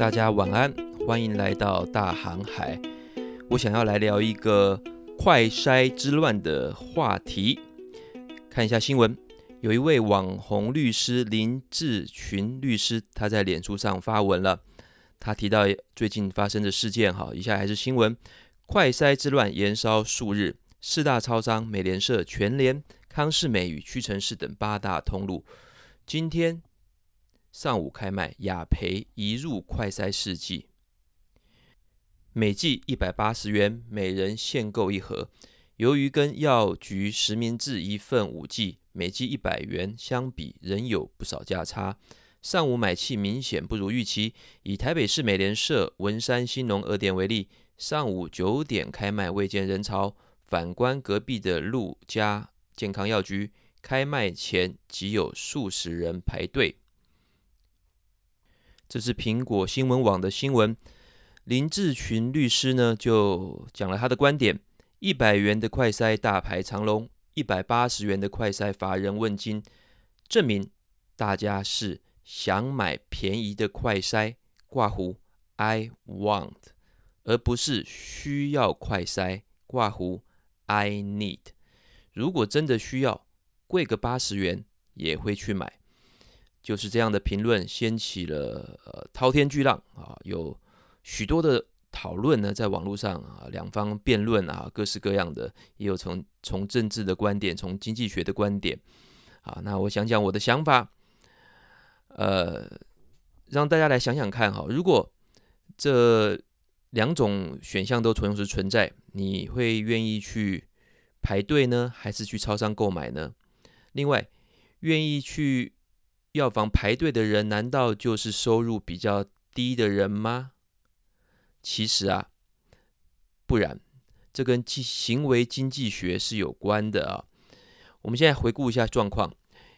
大家晚安，欢迎来到大航海。我想要来聊一个快筛之乱的话题。看一下新闻，有一位网红律师林志群律师，他在脸书上发文了。他提到最近发生的事件，哈，以下还是新闻：快筛之乱延烧数日，四大超商、美联社、全联、康是美与屈臣氏等八大通路，今天。上午开卖，雅培一入快筛试剂，每剂一百八十元，每人限购一盒。由于跟药局实名制一份五剂，每剂一百元相比，仍有不少价差。上午买气明显不如预期。以台北市美联社文山兴农二店为例，上午九点开卖，未见人潮。反观隔壁的陆家健康药局，开卖前即有数十人排队。这是苹果新闻网的新闻，林志群律师呢就讲了他的观点：一百元的快筛大排长龙，一百八十元的快筛乏人问津，证明大家是想买便宜的快筛挂弧 I want，而不是需要快筛挂弧 I need。如果真的需要，贵个八十元也会去买。就是这样的评论掀起了呃滔天巨浪啊，有许多的讨论呢，在网络上啊，两方辩论啊，各式各样的，也有从从政治的观点，从经济学的观点啊。那我想讲我的想法，呃，让大家来想想看哈，如果这两种选项都同时存在，你会愿意去排队呢，还是去超商购买呢？另外，愿意去药房排队的人，难道就是收入比较低的人吗？其实啊，不然，这跟行为经济学是有关的啊。我们现在回顾一下状况：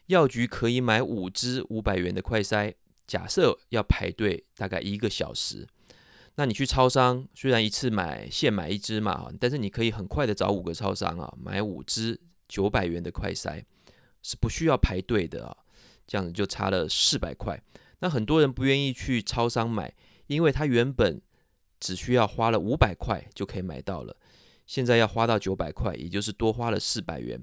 药局可以买五支五百元的快筛，假设要排队大概一个小时。那你去超商，虽然一次买现买一支嘛，但是你可以很快的找五个超商啊，买五支九百元的快筛，是不需要排队的啊。这样子就差了四百块，那很多人不愿意去超商买，因为他原本只需要花了五百块就可以买到了，现在要花到九百块，也就是多花了四百元。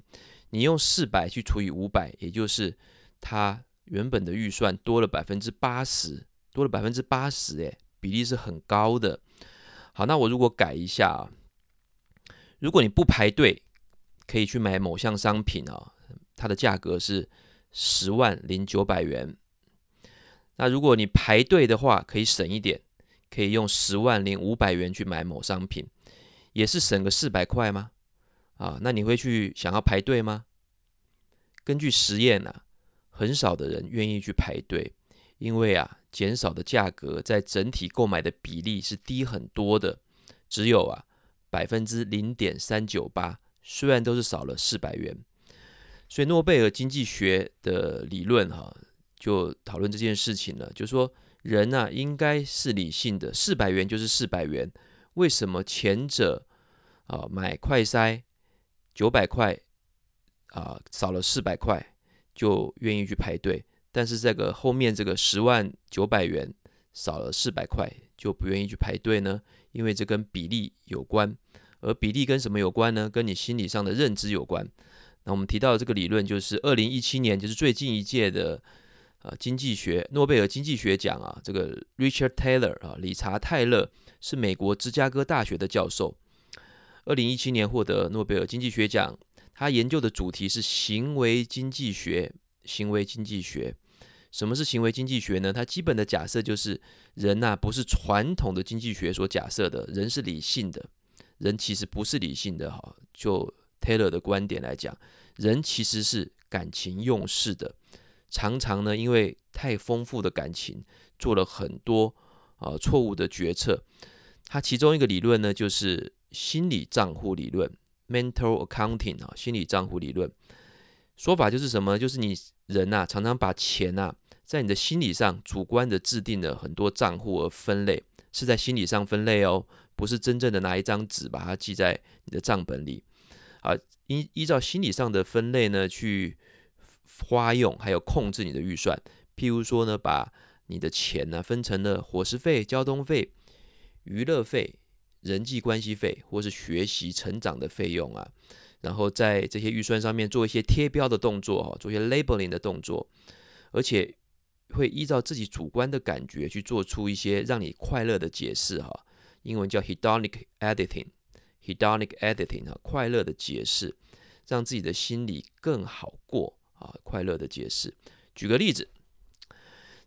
你用四百去除以五百，也就是他原本的预算多了百分之八十，多了百分之八十，哎，比例是很高的。好，那我如果改一下啊，如果你不排队，可以去买某项商品啊，它的价格是。十万零九百元，那如果你排队的话，可以省一点，可以用十万零五百元去买某商品，也是省个四百块吗？啊，那你会去想要排队吗？根据实验啊，很少的人愿意去排队，因为啊，减少的价格在整体购买的比例是低很多的，只有啊百分之零点三九八，虽然都是少了四百元。所以诺贝尔经济学的理论哈，就讨论这件事情了，就说人呐应该是理性的，四百元就是四百元，为什么前者啊买快筛九百块啊少了四百块就愿意去排队，但是这个后面这个十万九百元少了四百块就不愿意去排队呢？因为这跟比例有关，而比例跟什么有关呢？跟你心理上的认知有关。那我们提到的这个理论，就是二零一七年，就是最近一届的呃经济学诺贝尔经济学奖啊，这个 Richard Taylor 啊，理查泰勒是美国芝加哥大学的教授，二零一七年获得诺贝尔经济学奖。他研究的主题是行为经济学。行为经济学，什么是行为经济学呢？它基本的假设就是人呐、不是传统的经济学所假设的，人是理性的，人其实不是理性的哈，就。Taylor 的观点来讲，人其实是感情用事的，常常呢，因为太丰富的感情，做了很多啊错误的决策。他其中一个理论呢，就是心理账户理论 （mental accounting） 啊，心理账户理论说法就是什么？就是你人呐、啊，常常把钱呐、啊，在你的心理上主观的制定了很多账户而分类，是在心理上分类哦，不是真正的拿一张纸把它记在你的账本里。啊，依依照心理上的分类呢，去花用还有控制你的预算。譬如说呢，把你的钱呢，分成了伙食费、交通费、娱乐费、人际关系费，或是学习成长的费用啊。然后在这些预算上面做一些贴标的动作哈，做一些 labeling 的动作，而且会依照自己主观的感觉去做出一些让你快乐的解释哈。英文叫 hedonic editing hedonic editing 啊，快乐的解释，让自己的心里更好过啊，快乐的解释。举个例子。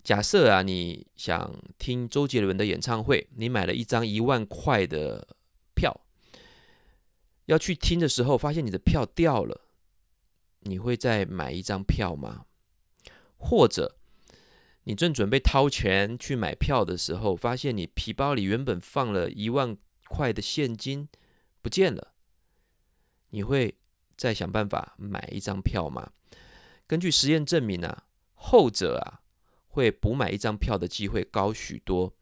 假设啊，你想听周杰伦的演唱会，你买了一张一万块的票，要去听的时候，发现你的票掉了，你会再买一张票吗？或者你正准备掏钱去买票的时候，发现你皮包里原本放了一万块的现金不见了，你会再想办法买一张票吗？根据实验证明啊，后者啊。会补买一张票的机会高许多，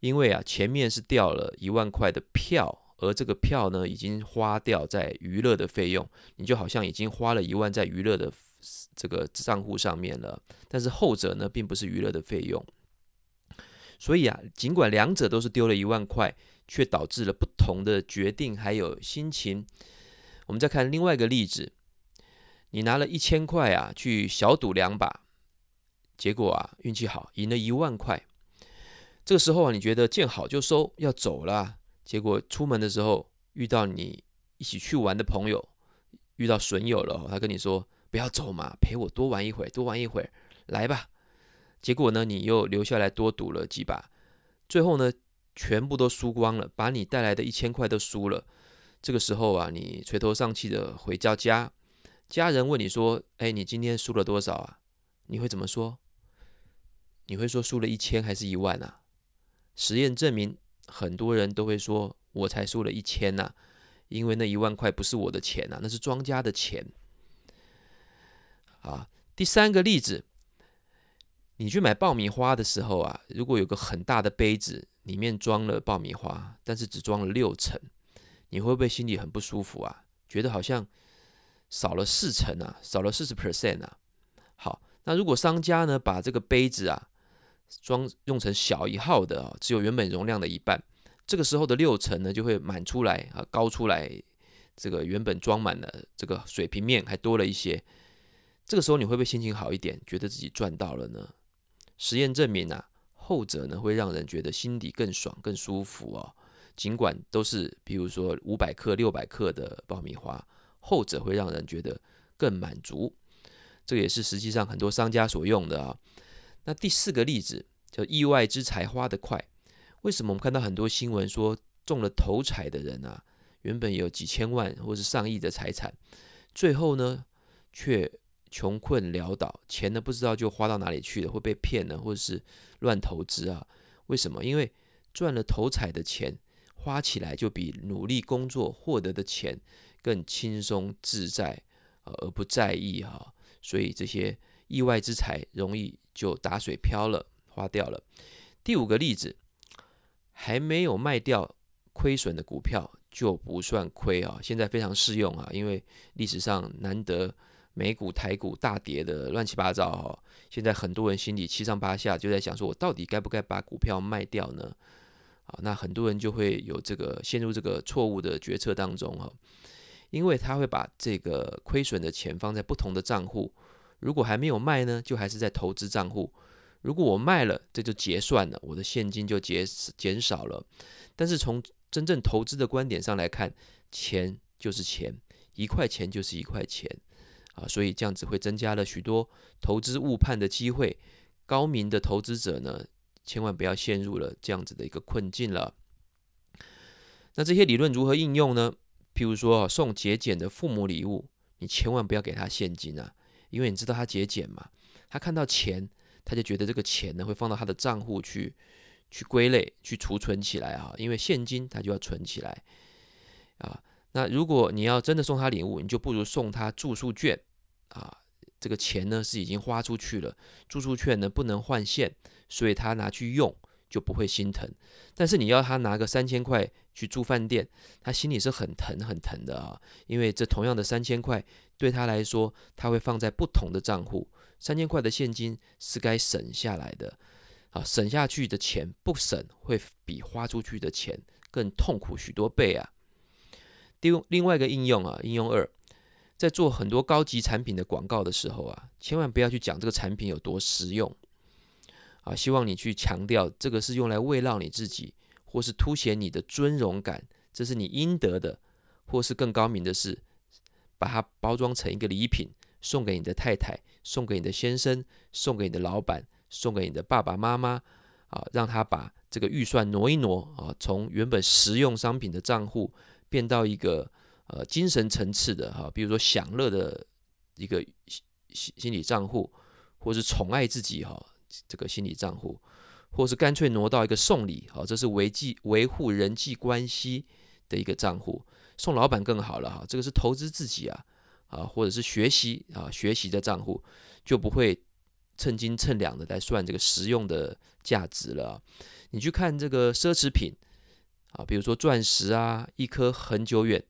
因为啊，前面是掉了一万块的票，而这个票呢，已经花掉在娱乐的费用，你就好像已经花了一万在娱乐的这个账户上面了。但是后者呢，并不是娱乐的费用，所以啊，尽管两者都是丢了一万块，却导致了不同的决定还有心情。我们再看另外一个例子，你拿了一千块啊，去小赌两把。结果啊，运气好，赢了一万块。这个时候啊，你觉得见好就收，要走了。结果出门的时候遇到你一起去玩的朋友，遇到损友了，他跟你说：“不要走嘛，陪我多玩一会，多玩一会，来吧。”结果呢，你又留下来多赌了几把，最后呢，全部都输光了，把你带来的一千块都输了。这个时候啊，你垂头丧气的回到家，家人问你说：“哎，你今天输了多少啊？”你会怎么说？你会说输了一千还是一万啊？实验证明，很多人都会说，我才输了一千呐，因为那一万块不是我的钱呐，那是庄家的钱。啊，第三个例子，你去买爆米花的时候啊，如果有个很大的杯子，里面装了爆米花，但是只装了六成，你会不会心里很不舒服啊？觉得好像少了四成啊，少了四十 percent 啊？好，那如果商家呢，把这个杯子啊，装用成小一号的啊，只有原本容量的一半，这个时候的六成呢就会满出来啊，高出来，这个原本装满了这个水平面还多了一些，这个时候你会不会心情好一点，觉得自己赚到了呢？实验证明啊，后者呢会让人觉得心底更爽、更舒服哦。尽管都是比如说五百克、六百克的爆米花，后者会让人觉得更满足。这也是实际上很多商家所用的啊。那第四个例子叫意外之财花得快。为什么我们看到很多新闻说中了头彩的人啊，原本有几千万或是上亿的财产，最后呢却穷困潦倒，钱呢不知道就花到哪里去了，会被骗了，或者是乱投资啊？为什么？因为赚了头彩的钱，花起来就比努力工作获得的钱更轻松自在，而不在意哈。所以这些意外之财容易。就打水漂了，花掉了。第五个例子，还没有卖掉亏损的股票就不算亏啊，现在非常适用啊，因为历史上难得美股、台股大跌的乱七八糟哈，现在很多人心里七上八下，就在想说，我到底该不该把股票卖掉呢？啊，那很多人就会有这个陷入这个错误的决策当中哈，因为他会把这个亏损的钱放在不同的账户。如果还没有卖呢，就还是在投资账户。如果我卖了，这就结算了，我的现金就减减少了。但是从真正投资的观点上来看，钱就是钱，一块钱就是一块钱啊，所以这样子会增加了许多投资误判的机会。高明的投资者呢，千万不要陷入了这样子的一个困境了。那这些理论如何应用呢？譬如说送节俭的父母礼物，你千万不要给他现金啊。因为你知道他节俭嘛，他看到钱，他就觉得这个钱呢会放到他的账户去，去归类、去储存起来啊。因为现金他就要存起来啊。那如果你要真的送他礼物，你就不如送他住宿券啊。这个钱呢是已经花出去了，住宿券呢不能换现，所以他拿去用就不会心疼。但是你要他拿个三千块去住饭店，他心里是很疼很疼的啊。因为这同样的三千块。对他来说，他会放在不同的账户。三千块的现金是该省下来的，啊，省下去的钱不省，会比花出去的钱更痛苦许多倍啊。另另外一个应用啊，应用二，在做很多高级产品的广告的时候啊，千万不要去讲这个产品有多实用啊，希望你去强调这个是用来慰劳你自己，或是凸显你的尊荣感，这是你应得的，或是更高明的是，把它包装成一个礼品，送给你的太太，送给你的先生，送给你的老板，送给你的爸爸妈妈啊，让他把这个预算挪一挪啊，从原本实用商品的账户。变到一个呃精神层次的哈，比如说享乐的一个心心理账户，或是宠爱自己哈这个心理账户，或是干脆挪到一个送礼哈，这是维系维护人际关系的一个账户，送老板更好了哈，这个是投资自己啊啊，或者是学习啊学习的账户，就不会称斤称两的来算这个实用的价值了。你去看这个奢侈品。啊，比如说钻石啊，一颗恒久远，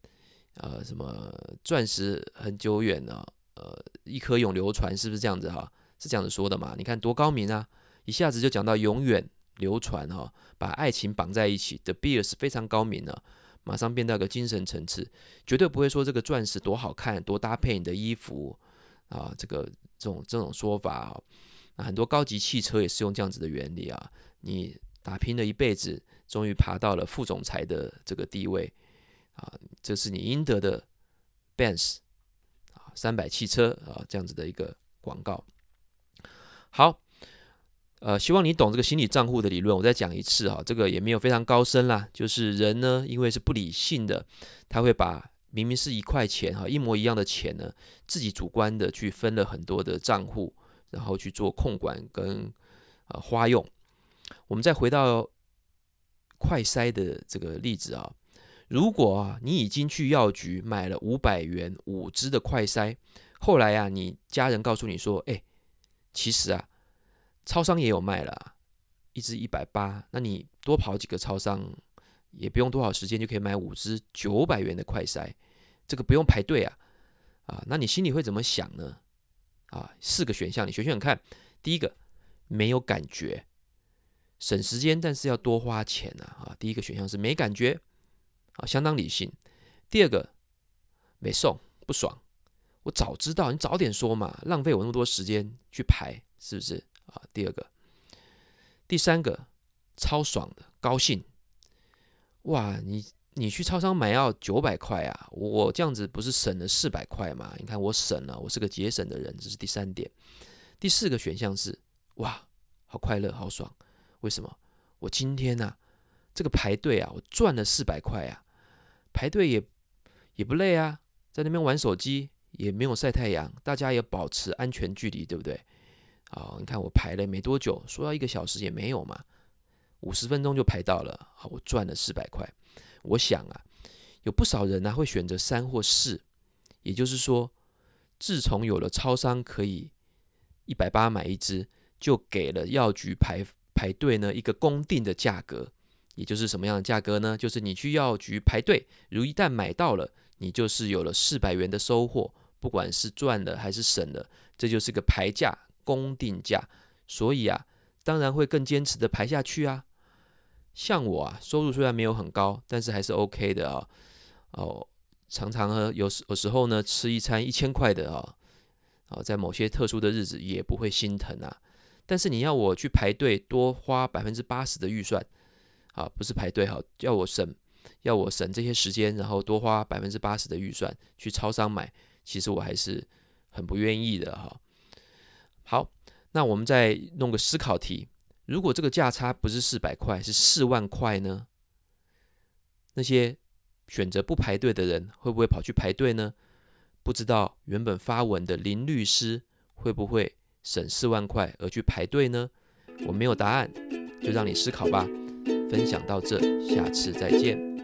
呃，什么钻石很久远呢？呃，一颗永流传，是不是这样子哈？是这样子说的嘛？你看多高明啊！一下子就讲到永远流传哈，把爱情绑在一起 The Beers 非常高明了，马上变到一个精神层次，绝对不会说这个钻石多好看，多搭配你的衣服啊，这个这种这种说法啊，很多高级汽车也是用这样子的原理啊，你打拼了一辈子。终于爬到了副总裁的这个地位啊，这是你应得的，Benz 啊，三百汽车啊，这样子的一个广告。好，呃，希望你懂这个心理账户的理论。我再讲一次哈，这个也没有非常高深啦，就是人呢，因为是不理性的，他会把明明是一块钱哈，一模一样的钱呢，自己主观的去分了很多的账户，然后去做控管跟呃花用。我们再回到。快筛的这个例子啊，如果啊你已经去药局买了五百元五支的快筛，后来啊你家人告诉你说，哎，其实啊超商也有卖了，一支一百八，那你多跑几个超商，也不用多少时间就可以买五支九百元的快筛，这个不用排队啊，啊，那你心里会怎么想呢？啊，四个选项你选选看，第一个没有感觉。省时间，但是要多花钱呐！啊，第一个选项是没感觉，啊，相当理性。第二个没送，不爽。我早知道，你早点说嘛，浪费我那么多时间去排，是不是？啊，第二个，第三个超爽的，高兴。哇，你你去超商买要九百块啊，我这样子不是省了四百块吗？你看我省了，我是个节省的人，这是第三点。第四个选项是哇，好快乐，好爽。为什么？我今天呢、啊，这个排队啊，我赚了四百块啊，排队也也不累啊，在那边玩手机也没有晒太阳，大家也保持安全距离，对不对？哦，你看我排了没多久，说要一个小时也没有嘛，五十分钟就排到了，好，我赚了四百块。我想啊，有不少人呢、会选择三或四，也就是说，自从有了超商可以一百八买一支，就给了药局排。排队呢，一个公定的价格，也就是什么样的价格呢？就是你去药局排队，如一旦买到了，你就是有了四百元的收获，不管是赚了还是省了，这就是个排价公定价。所以啊，当然会更坚持的排下去啊。像我啊，收入虽然没有很高，但是还是 OK 的啊。哦，常常呢，有时有时候呢，吃一餐一千块的啊，啊，在某些特殊的日子也不会心疼啊。但是你要我去排队多花百分之八十的预算，啊，不是排队哈，要我省，要我省这些时间，然后多花百分之八十的预算去超商买，其实我还是很不愿意的哈。好，那我们再弄个思考题：如果这个价差不是四百块，是四万块呢？那些选择不排队的人会不会跑去排队呢？不知道原本发文的林律师会不会？省四万块而去排队呢？我没有答案，就让你思考吧。分享到这，下次再见。